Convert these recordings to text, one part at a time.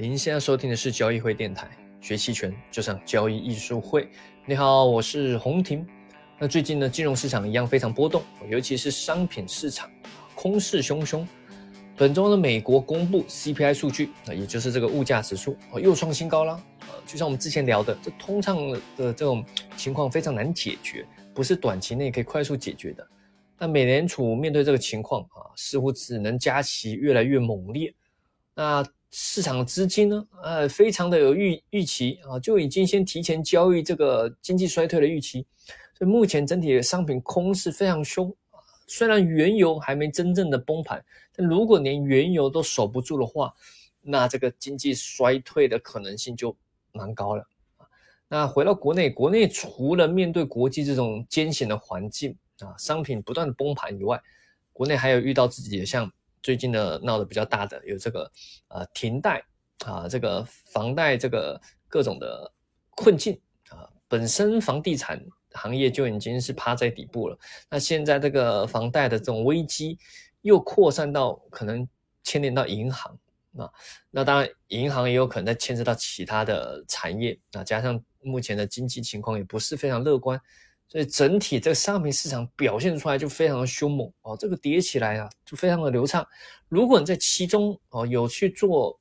您现在收听的是交易会电台，学期权就像交易艺术会。你好，我是洪婷。那最近呢，金融市场一样非常波动，尤其是商品市场，空势汹汹。本周呢，美国公布 CPI 数据，啊，也就是这个物价指数，又创新高了。呃，就像我们之前聊的，这通胀的这种情况非常难解决，不是短期内可以快速解决的。那美联储面对这个情况啊，似乎只能加息越来越猛烈。那市场资金呢？呃，非常的有预预期啊，就已经先提前交易这个经济衰退的预期，所以目前整体的商品空势非常凶啊。虽然原油还没真正的崩盘，但如果连原油都守不住的话，那这个经济衰退的可能性就蛮高了啊。那回到国内，国内除了面对国际这种艰险的环境啊，商品不断的崩盘以外，国内还有遇到自己的像。最近的闹得比较大的有这个呃停贷啊，这个房贷这个各种的困境啊，本身房地产行业就已经是趴在底部了，那现在这个房贷的这种危机又扩散到可能牵连到银行啊，那当然银行也有可能在牵涉到其他的产业啊，加上目前的经济情况也不是非常乐观。所以整体这个商品市场表现出来就非常的凶猛哦，这个跌起来啊就非常的流畅。如果你在其中哦有去做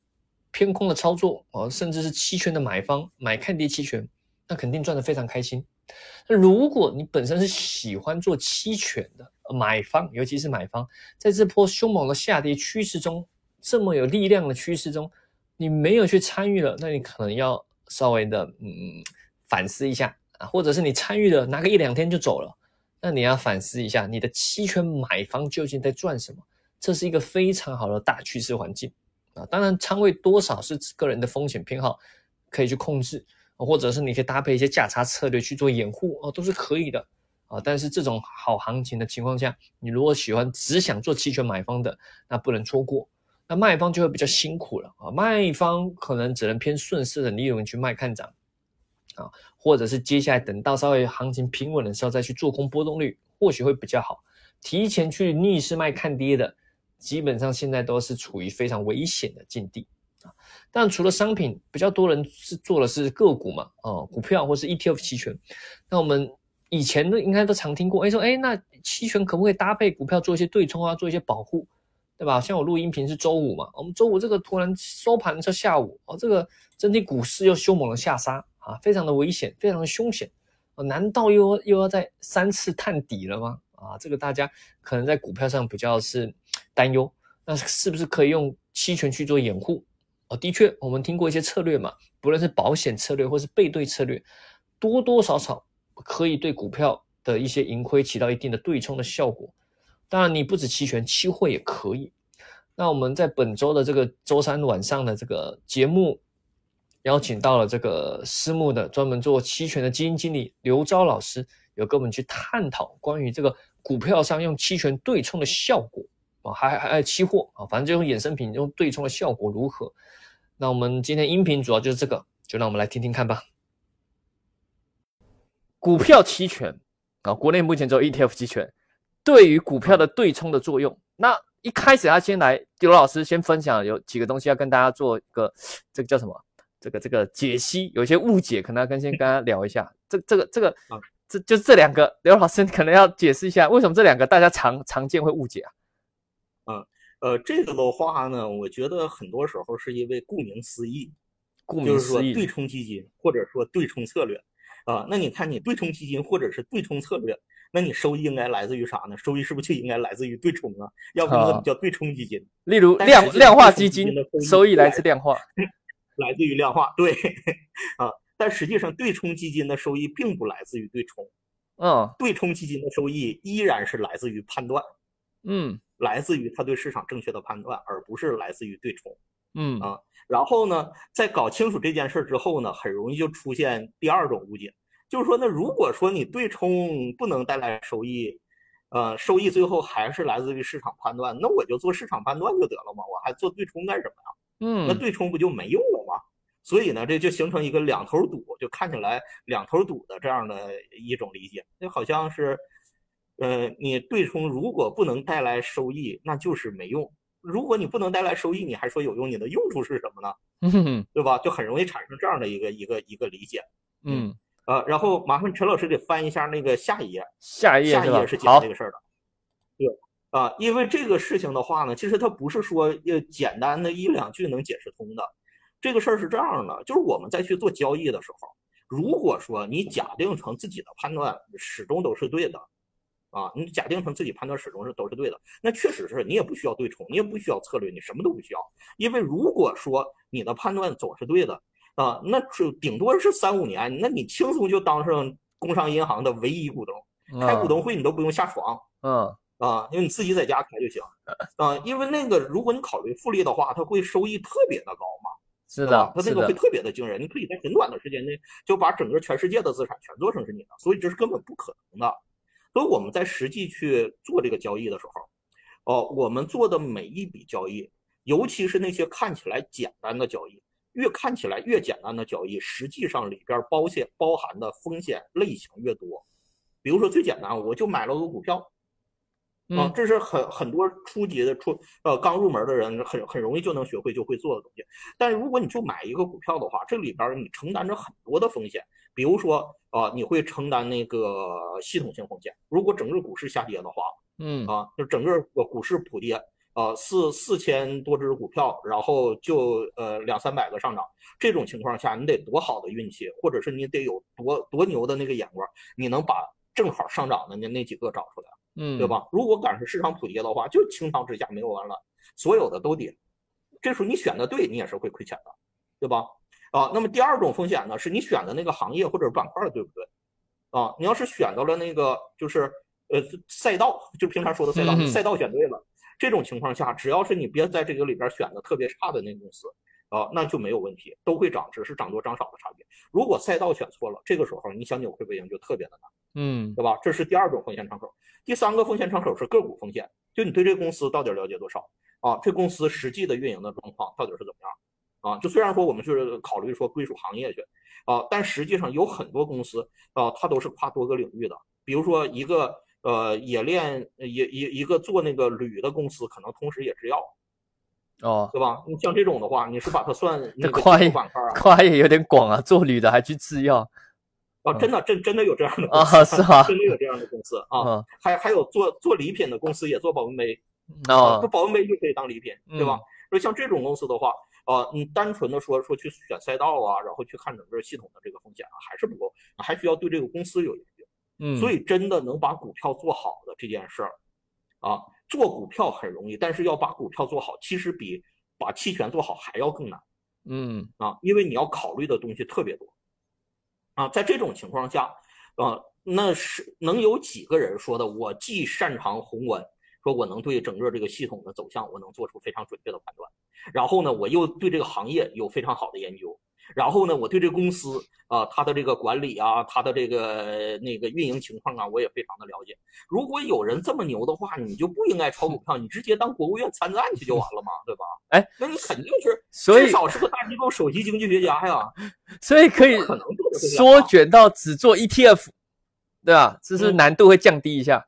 偏空的操作哦，甚至是期权的买方买看跌期权，那肯定赚得非常开心。那如果你本身是喜欢做期权的买方，尤其是买方，在这波凶猛的下跌趋势中，这么有力量的趋势中，你没有去参与了，那你可能要稍微的嗯反思一下。啊，或者是你参与了拿个一两天就走了，那你要反思一下，你的期权买方究竟在赚什么？这是一个非常好的大趋势环境啊。当然，仓位多少是个人的风险偏好，可以去控制，或者是你可以搭配一些价差策略去做掩护哦，都是可以的啊。但是这种好行情的情况下，你如果喜欢只想做期权买方的，那不能错过。那卖方就会比较辛苦了啊，卖方可能只能偏顺势的利润去卖看涨。啊，或者是接下来等到稍微行情平稳的时候再去做空波动率，或许会比较好。提前去逆势卖看跌的，基本上现在都是处于非常危险的境地啊。但除了商品，比较多人是做的是个股嘛，哦，股票或是 ETF 期权。那我们以前都应该都常听过，哎说，哎那期权可不可以搭配股票做一些对冲啊，做一些保护，对吧？像我录音频是周五嘛，我们周五这个突然收盘到下午，哦，这个整体股市又凶猛的下杀。啊，非常的危险，非常的凶险啊！难道又又要再三次探底了吗？啊，这个大家可能在股票上比较是担忧，那是不是可以用期权去做掩护？哦，的确，我们听过一些策略嘛，不论是保险策略或是背对策略，多多少少可以对股票的一些盈亏起到一定的对冲的效果。当然，你不止期权，期货也可以。那我们在本周的这个周三晚上的这个节目。邀请到了这个私募的专门做期权的基金经理刘钊老师，有跟我们去探讨关于这个股票上用期权对冲的效果啊，还还还有期货啊，反正就用衍生品用对冲的效果如何？那我们今天音频主要就是这个，就让我们来听听看吧。股票期权啊，国内目前只有 ETF 期权，对于股票的对冲的作用。那一开始他先来刘老师先分享有几个东西要跟大家做一个，这个叫什么？这个这个解析有些误解，可能要跟先跟他聊一下。这这个这个啊，这就这两个刘老师可能要解释一下，为什么这两个大家常常见会误解啊？嗯呃，这个的话呢，我觉得很多时候是因为顾名思义，顾名思义，对冲基金或者说对冲策略啊。那你看你对冲基金或者是对冲策略，那你收益应该来自于啥呢？收益是不是就应该来自于对冲啊？要不你怎么叫对冲基金？例如量量化基金，收益来自量化。来自于量化，对，啊，但实际上对冲基金的收益并不来自于对冲，嗯，对冲基金的收益依然是来自于判断，嗯，来自于他对市场正确的判断，而不是来自于对冲，嗯啊，然后呢，在搞清楚这件事之后呢，很容易就出现第二种误解，就是说，那如果说你对冲不能带来收益，呃，收益最后还是来自于市场判断，那我就做市场判断就得了嘛，我还做对冲干什么呀？嗯，那对冲不就没用？所以呢，这就形成一个两头堵，就看起来两头堵的这样的一种理解，就好像是，呃，你对冲如果不能带来收益，那就是没用如果你不能带来收益，你还说有用，你的用处是什么呢？嗯对吧？就很容易产生这样的一个一个一个理解。嗯，呃，然后麻烦陈老师给翻一下那个下一页，下一页下一页是？讲这，个事儿的。对啊，因为这个事情的话呢，其实它不是说呃简单的一两句能解释通的。这个事儿是这样的，就是我们在去做交易的时候，如果说你假定成自己的判断始终都是对的，啊，你假定成自己判断始终是都是对的，那确实是你也不需要对冲，你也不需要策略，你什么都不需要，因为如果说你的判断总是对的，啊，那就顶多是三五年，那你轻松就当上工商银行的唯一股东，开股东会你都不用下床嗯。啊，因为你自己在家开就行。啊。因为那个如果你考虑复利的话，它会收益特别的高嘛，是的，是的，它那个会特别的惊人，你可以在很短的时间内就把整个全世界的资产全做成是你的，所以这是根本不可能的。所以我们在实际去做这个交易的时候，哦，我们做的每一笔交易，尤其是那些看起来简单的交易，越看起来越简单的交易，实际上里边包险包含的风险类型越多。比如说最简单，我就买了个股票，啊，嗯这是很很多初级的初呃刚入门的人很很容易就能学会就会做的东西。但是如果你就买一个股票的话，这里边儿你承担着很多的风险，比如说啊、你会承担那个系统性风险。如果整个股市下跌的话，嗯啊，就整个呃股市普跌，啊四四千多只股票，然后就呃两三百个上涨，这种情况下你得多好的运气，或者是你得有多多牛的那个眼光，你能把正好上涨的那那几个找出来。嗯，对？吧？如果赶上市场普跌的话，就清仓之下没有完了，所有的都跌，这时候你选的对，你也是会亏钱的，对吧？啊，那么第二种风险呢，是你选的那个行业或者板块对不对？啊，你要是选到了那个就是呃赛道，就平常说的赛道，赛道选对了，这种情况下，只要是你别在这个里边选的特别差的那个公司。啊，那就没有问题，都会涨，只是涨多涨少的差别。如果赛道选错了，这个时候你想扭亏为盈就特别的难。嗯对吧？这是第二种风险敞口。第三个风险敞口是个股风险，就你对这个公司到底了解多少啊？这公司实际的运营的状况到底是怎么样啊？就虽然说我们是考虑说归属行业去啊，但实际上有很多公司啊，它都是跨多个领域的。比如说一个呃冶炼也一一个做那个铝的公司，可能同时也制药，哦，对吧？你像这种的话，你是把它算 那个跨板块啊？跨业有点广啊，做铝的还去制药，啊，真的真真的有这样的公啊司，真的有这样的公司啊。嗯还还有做做礼品的公司也做保温杯，啊，哦这保温杯就可以当礼品，对吧嗯？所以像这种公司的话，呃，你单纯的说说去选赛道啊，然后去看整个系统的这个风险啊，还是不够，还需要对这个公司有研究。嗯，所以真的能把股票做好的这件事儿，啊，做股票很容易，但是要把股票做好，其实比把期权做好还要更难。嗯啊，因为你要考虑的东西特别多，啊，在这种情况下，啊，那是能有几个人说的？我既擅长宏观，说我能对整个这个系统的走向，我能做出非常准确的判断，然后呢，我又对这个行业有非常好的研究，然后呢，我对这个公司啊，它的这个管理啊，它的这个那个运营情况啊，我也非常的了解。如果有人这么牛的话，你就不应该炒股票，你直接当国务院参赞去就完了嘛，对吧？哎，那你肯定是。所以至少是个大机构首席经济学家呀，所以可以可能缩啊卷到只做 ETF，对吧？只是嗯难度会降低一下，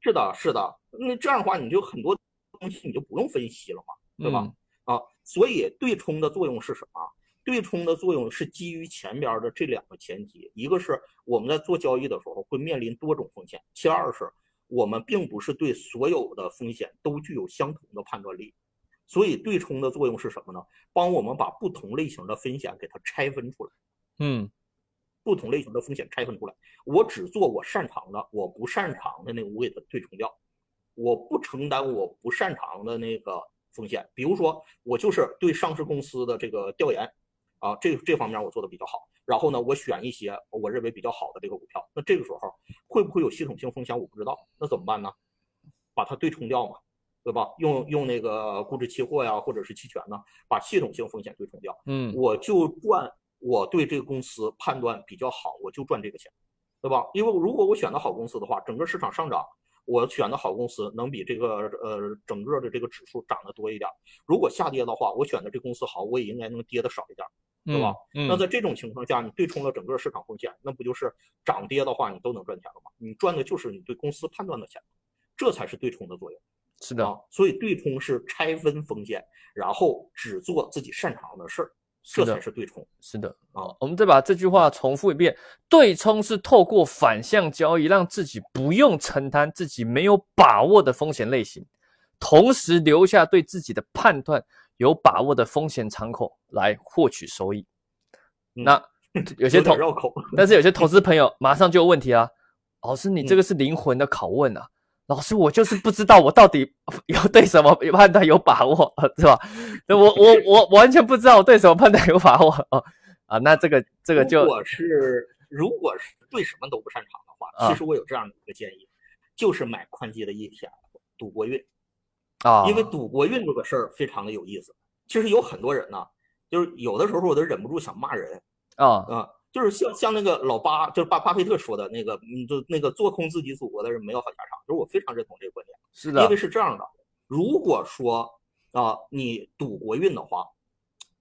是的，是的。那这样的话，你就很多东西你就不用分析了嘛，对吧？嗯啊，所以对冲的作用是什么？对冲的作用是基于前边的这两个前提，一个是我们在做交易的时候会面临多种风险，其二是我们并不是对所有的风险都具有相同的判断力。所以对冲的作用是什么呢？帮我们把不同类型的风险给它拆分出来。嗯不同类型的风险拆分出来，我只做我擅长的，我不擅长的那个我给它对冲掉，我不承担我不擅长的那个风险。比如说，我就是对上市公司的这个调研，啊，这这方面我做的比较好。然后呢，我选一些我认为比较好的这个股票。那这个时候会不会有系统性风险？我不知道，那怎么办呢？把它对冲掉嘛，对吧？用用那个估值期货呀，或者是期权呢，把系统性风险对冲掉。嗯我就赚我对这个公司判断比较好，我就赚这个钱，对吧？因为如果我选的好公司的话，整个市场上涨，我选的好公司能比这个呃整个的这个指数涨得多一点。如果下跌的话，我选的这公司好，我也应该能跌的少一点，对吧？嗯那在这种情况下，你对冲了整个市场风险，那不就是涨跌的话，你都能赚钱了吗？你赚的就是你对公司判断的钱，这才是对冲的作用。是的，所以对冲是拆分风险，然后只做自己擅长的事儿，这才是对冲。是的啊，我们再把这句话重复一遍：对冲是透过反向交易，让自己不用承担自己没有把握的风险类型，同时留下对自己的判断有把握的风险敞口来获取收益。那 有些投，但是有些投资朋友 马上就有问题啊，老师，你这个是灵魂的拷问啊。老师，我就是不知道我到底有对什么判断有把握，是吧？我我我完全不知道我对什么判断有把握啊啊！那这个这个就，如果是如果是对什么都不擅长的话，其实我有这样的一个建议，就是买宽基的 ETF，赌过运啊，因为赌国运这个事儿非常的有意思。其实有很多人呢，就是有的时候我都忍不住想骂人啊啊。就是像像那个老巴，就是巴巴菲特说的那个，嗯，就那个做空自己祖国的人没有好下场。就是我非常认同这个观点。是的，因为是这样的，如果说啊，你赌国运的话，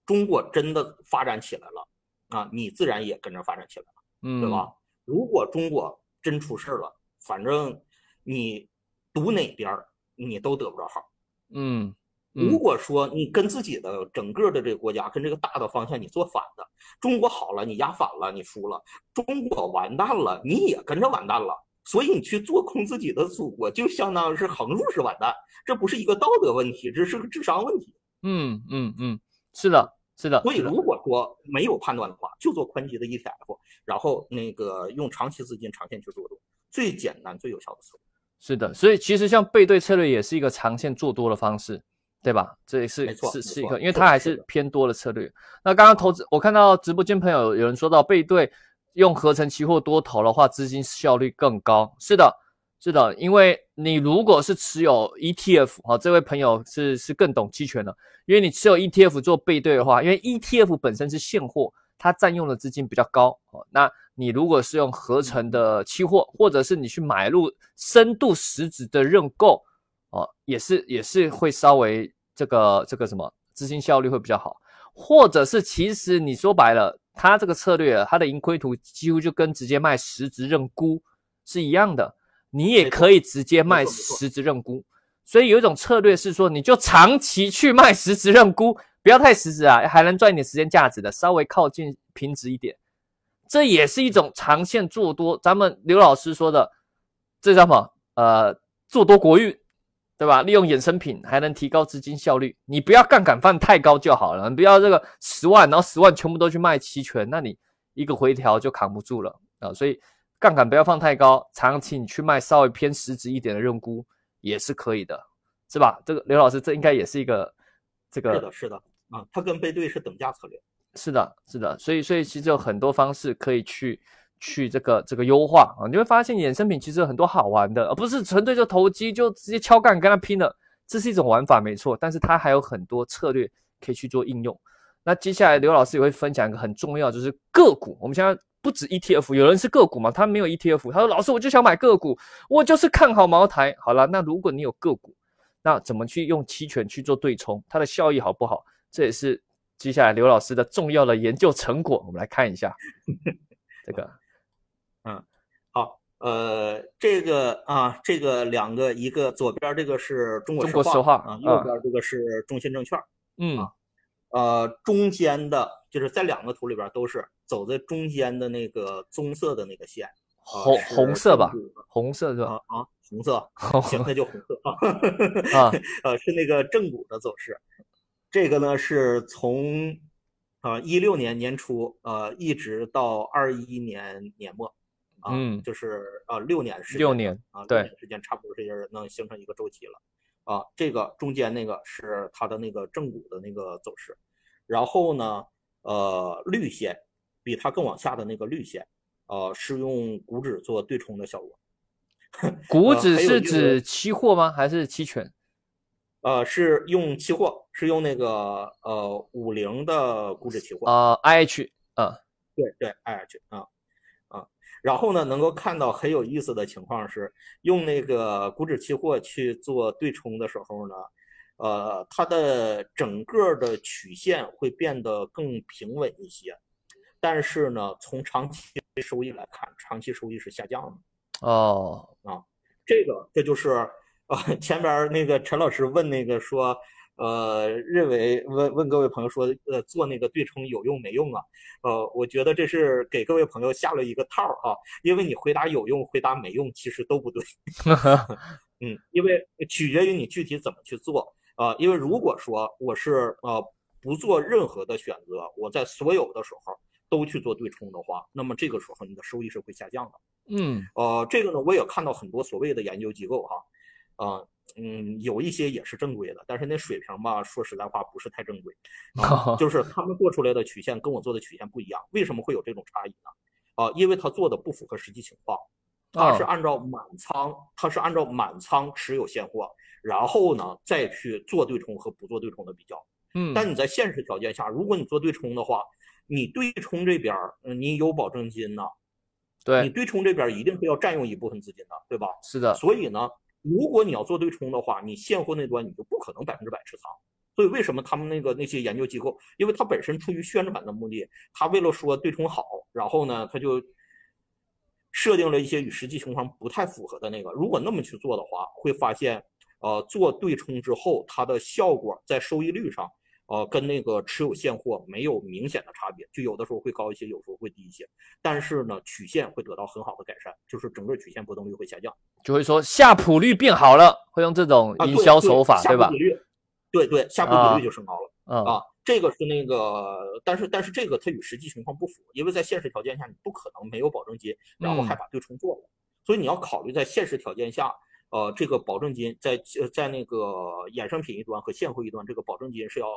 中国真的发展起来了啊，你自然也跟着发展起来了，嗯，对吧？如果中国真出事了，反正你赌哪边你都得不着好，嗯。如果说你跟自己的整个的这个国家跟这个大的方向你做反的，中国好了你压反了你输了，中国完蛋了你也跟着完蛋了，所以你去做空自己的祖国就相当于是横竖是完蛋，这不是一个道德问题，这是个智商问题。嗯嗯嗯，是的，是的。所以如果说没有判断的话，就做宽基的 ETF，然后那个用长期资金长线去做多，最简单最有效的策略。是的，所以其实像背对策略也是一个长线做多的方式。对吧？这也是是是一个，因为它还是偏多的策略。那刚刚投资，我看到直播间朋友有人说到背对用合成期货多头的话，资金效率更高。是的，是的，因为你如果是持有 ETF，哈，这位朋友是是更懂期权的，因为你持有 ETF 做背对的话，因为 ETF 本身是现货，它占用的资金比较高。哦，那你如果是用合成的期货，或者是你去买入深度实质的认购。哦，也是也是会稍微这个这个什么资金效率会比较好，或者是其实你说白了，它这个策略它的盈亏图几乎就跟直接卖实值认沽是一样的，你也可以直接卖实值认沽。所以有一种策略是说，你就长期去卖实值认沽，不要太实质啊，还能赚一点时间价值的，稍微靠近平值一点，这也是一种长线做多。咱们刘老师说的，这叫什么？呃，做多国运。对吧？利用衍生品还能提高资金效率，你不要杠杆放太高就好了。你不要这个十万，然后十万全部都去卖期权，那你一个回调就扛不住了啊！所以杠杆不要放太高，长期你去卖稍微偏实质一点的认沽也是可以的，是吧？这个刘老师，这应该也是一个这个是的，是的啊，它跟背对是等价策略，是的，是的，所以所以其实有很多方式可以去。去这个这个优化啊，你会发现衍生品其实有很多好玩的，而不是纯粹就投机就直接敲杠跟他拼了，这是一种玩法没错，但是它还有很多策略可以去做应用。那接下来刘老师也会分享一个很重要，就是个股。我们现在不止 ETF，有人是个股嘛，他没有 ETF，他说老师我就想买个股，我就是看好茅台。好了，那如果你有个股，那怎么去用期权去做对冲，它的效益好不好？这也是接下来刘老师的重要的研究成果，我们来看一下 这个。嗯，好，呃，这个啊，这个两个，一个左边这个是中国石化啊，右边这个是中信证券，嗯，呃，中间的就是在两个图里边都是走在中间的那个棕色的那个线，红红色吧，红色是吧？啊，红色，行，那就红色啊，啊，呃，是那个正股的走势，这个呢是从啊一六年年初呃一直到二一年年末。嗯，就是呃六年时间，六年啊，对，时间差不多这些能形成一个周期了，啊，这个中间那个是它的那个正股的那个走势，然后呢，呃，绿线比它更往下的那个绿线，呃，是用股指做对冲的效果。股指是指期货吗？还是期权？呃，是用期货，是用那个呃五零的股指期货啊，IH 啊，对对，IH 啊。然后呢，能够看到很有意思的情况是，用那个股指期货去做对冲的时候呢，呃，它的整个的曲线会变得更平稳一些，但是呢，从长期收益来看，长期收益是下降的。哦，啊，这个这就是呃，前边那个陈老师问那个说，呃，认为问问各位朋友说，呃，做那个对冲有用没用啊？呃，我觉得这是给各位朋友下了一个套儿啊，因为你回答有用，回答没用，其实都不对。嗯，因为取决于你具体怎么去做啊。因为如果说我是呃不做任何的选择，我在所有的时候都去做对冲的话，那么这个时候你的收益是会下降的。嗯，呃，这个呢，我也看到很多所谓的研究机构哈，啊，嗯，有一些也是正规的，但是那水平吧，说实在话不是太正规，啊、就是他们做出来的曲线跟我做的曲线不一样。为什么会有这种差异呢？啊，因为他做的不符合实际情况，他是按照满仓，他是按照满仓持有现货，然后呢再去做对冲和不做对冲的比较。嗯，但你在现实条件下，如果你做对冲的话，你对冲这边嗯，你有保证金呢。对你对冲这边一定是要占用一部分资金的，对吧？是的。所以呢，如果你要做对冲的话，你现货那端你就不可能百分之百持仓。所以为什么他们那个那些研究机构，因为他本身出于宣传的目的，他为了说对冲好，然后呢，他就设定了一些与实际情况不太符合的那个。如果那么去做的话，会发现，呃，做对冲之后，它的效果在收益率上。呃，跟那个持有现货没有明显的差别，就有的时候会高一些，有时候会低一些，但是呢，曲线会得到很好的改善，就是整个曲线波动率会下降，就会说夏普率变好了，会用这种营销手法，对吧？对对，夏普比率就升高了啊啊，这个是那个，但是但是这个它与实际情况不符，因为在现实条件下你不可能没有保证金，然后还把对冲做了，所以你要考虑在现实条件下，呃，这个保证金在在那个衍生品一端和现货一端，这个保证金是要。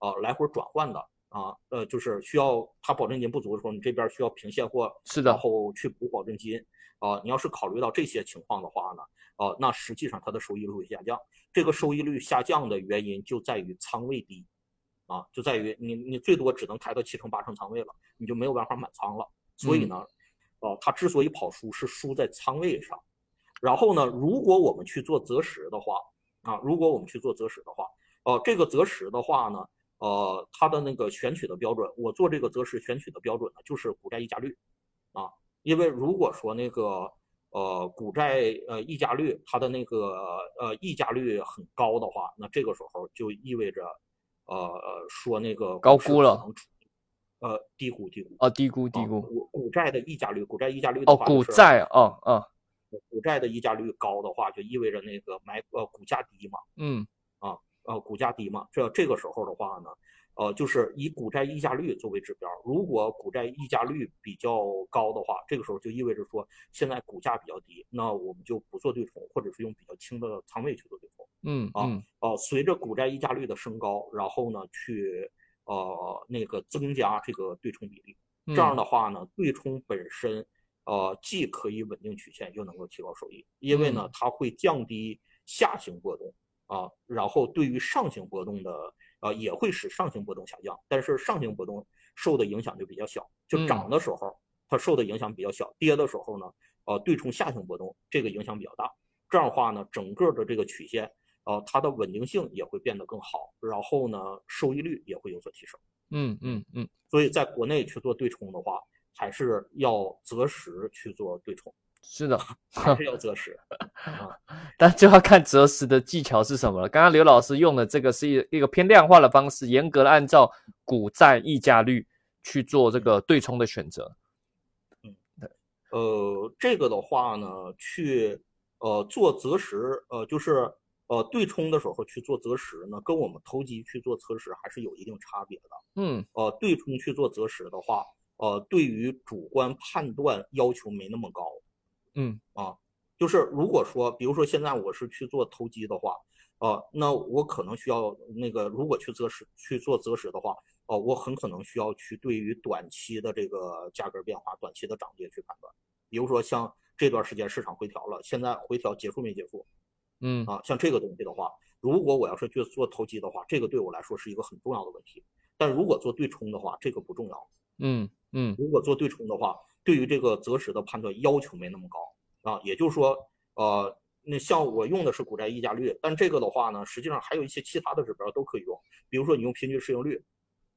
啊，来回转换的啊，呃，就是需要它保证金不足的时候，你这边需要平现货，是的，然后去补保证金啊。你要是考虑到这些情况的话呢，啊，那实际上它的收益率会下降。这个收益率下降的原因就在于仓位低，啊，就在于你你最多只能开到七成八成仓位了，你就没有办法满仓了。所以呢，啊，它之所以跑输是输在仓位上。然后呢，如果我们去做择时的话，啊，如果我们去做择时的话，啊，这个择时的话呢。呃，它的那个选取的标准，我做这个择时选取的标准呢，就是股债溢价率，啊，因为如果说那个呃股债呃溢价率它的那个呃溢价率很高的话，那这个时候就意味着呃说那个高估了，呃低估低估哦低估低估股股债的溢价率股债溢价率哦股债哦哦股债的溢价率高的话，就意味着那个买呃股价低嘛，嗯。呃，股价低嘛，这这个时候的话呢，呃，就是以股债溢价率作为指标。如果股债溢价率比较高的话，这个时候就意味着说现在股价比较低，那我们就不做对冲，或者是用比较轻的仓位去做对冲。嗯啊，呃，随着股债溢价率的升高，然后呢，去呃那个增加这个对冲比例。这样的话呢，对冲本身呃既可以稳定曲线，又能够提高收益，因为呢它会降低下行波动。啊，然后对于上行波动的，啊，也会使上行波动下降，但是上行波动受的影响就比较小，就涨的时候它受的影响比较小，跌的时候呢，呃，对冲下行波动这个影响比较大。这样的话呢，整个的这个曲线，呃，它的稳定性也会变得更好，然后呢，收益率也会有所提升。嗯嗯嗯。所以在国内去做对冲的话，还是要择时去做对冲。是的，还是要择时，但就要看择时的技巧是什么了。刚刚刘老师用的这个是一一个偏量化的方式，严格的按照股债溢价率去做这个对冲的选择。嗯，对，呃，这个的话呢，去呃做择时，呃，就是呃对冲的时候去做择时呢，跟我们投机去做择时还是有一定差别的。嗯，呃，对冲去做择时的话，呃，对于主观判断要求没那么高。嗯啊，就是如果说，比如说现在我是去做投机的话，啊，那我可能需要那个，如果去择时去做择时的话，啊，我很可能需要去对于短期的这个价格变化、短期的涨跌去判断。比如说像这段时间市场回调了，现在回调结束没结束？嗯啊，像这个东西的话，如果我要是去做投机的话，这个对我来说是一个很重要的问题。但如果做对冲的话，这个不重要。嗯嗯，如果做对冲的话。对于这个择时的判断要求没那么高啊，也就是说，呃，那像我用的是股债溢价率，但这个的话呢，实际上还有一些其他的指标都可以用，比如说你用平均市盈率，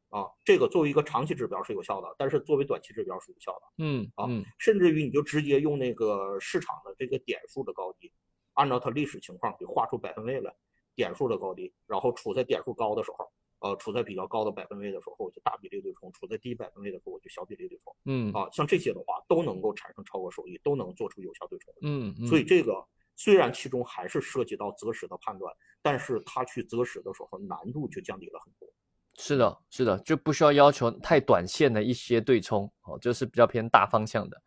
啊，这个作为一个长期指标是有效的，但是作为短期指标是无效的，嗯啊，甚至于你就直接用那个市场的这个点数的高低，按照它历史情况给画出百分位来，点数的高低，然后处在点数高的时候，呃，处在比较高的百分位的时候，我就大比例对冲；处在低百分位的时候，我就小比例对冲。嗯啊，像这些的话都能够产生超额收益，都能做出有效对冲。嗯嗯，所以这个虽然其中还是涉及到择时的判断，但是它去择时的时候难度就降低了很多。是的，是的，就不需要要求太短线的一些对冲哦，就是比较偏大方向的。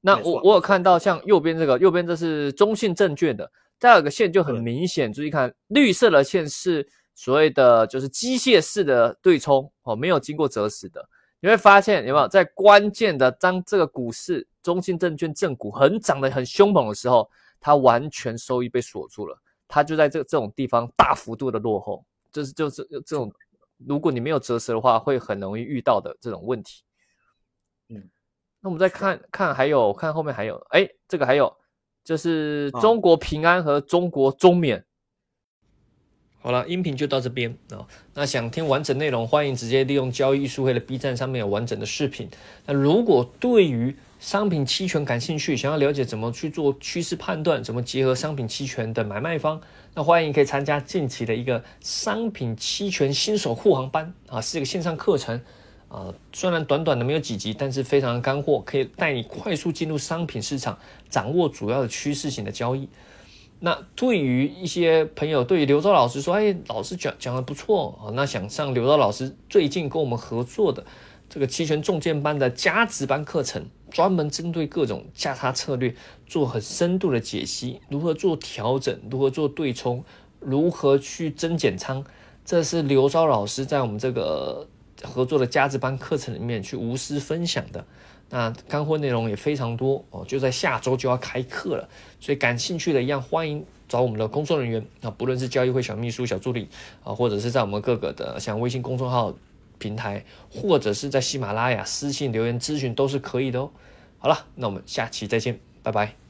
那我我有看到像右边这个，右边这是中信证券的，第二个线就很明显，注意看绿色的线是所谓的就是机械式的对冲哦，没有经过择时的。你会发现有没有在关键的当这个股市中信证券正股很涨得很凶猛的时候，它完全收益被锁住了，它就在这这种地方大幅度的落后，就是就是这种，如果你没有择时的话，会很容易遇到的这种问题。嗯，那我们再看看，还有看后面还有，哎，这个还有，就是啊中国平安和中国中免。好了，音频就到这边啊、那想听完整内容，欢迎直接利用交易艺术会的 B 站上面有完整的视频。那如果对于商品期权感兴趣，想要了解怎么去做趋势判断，怎么结合商品期权的买卖方，那欢迎可以参加近期的一个商品期权新手护航班啊，是一个线上课程。啊，虽然短短的没有几集，但是非常的干货，可以带你快速进入商品市场，掌握主要的趋势型的交易。那对于一些朋友，对于刘钊老师说，哎，老师讲讲的不错啊，那想上刘钊老师最近跟我们合作的这个期权重建班的加值班课程，专门针对各种价差策略做很深度的解析，如何做调整，如何做对冲，如何去增减仓，这是刘钊老师在我们这个合作的加值班课程里面去无私分享的。那干货内容也非常多哦，就在下周就要开课了，所以感兴趣的一样欢迎找我们的工作人员啊，不论是交易会小秘书、小助理啊，或者是在我们各个的像微信公众号平台，或者是在喜马拉雅私信留言咨询都是可以的哦。好了，那我们下期再见，拜拜。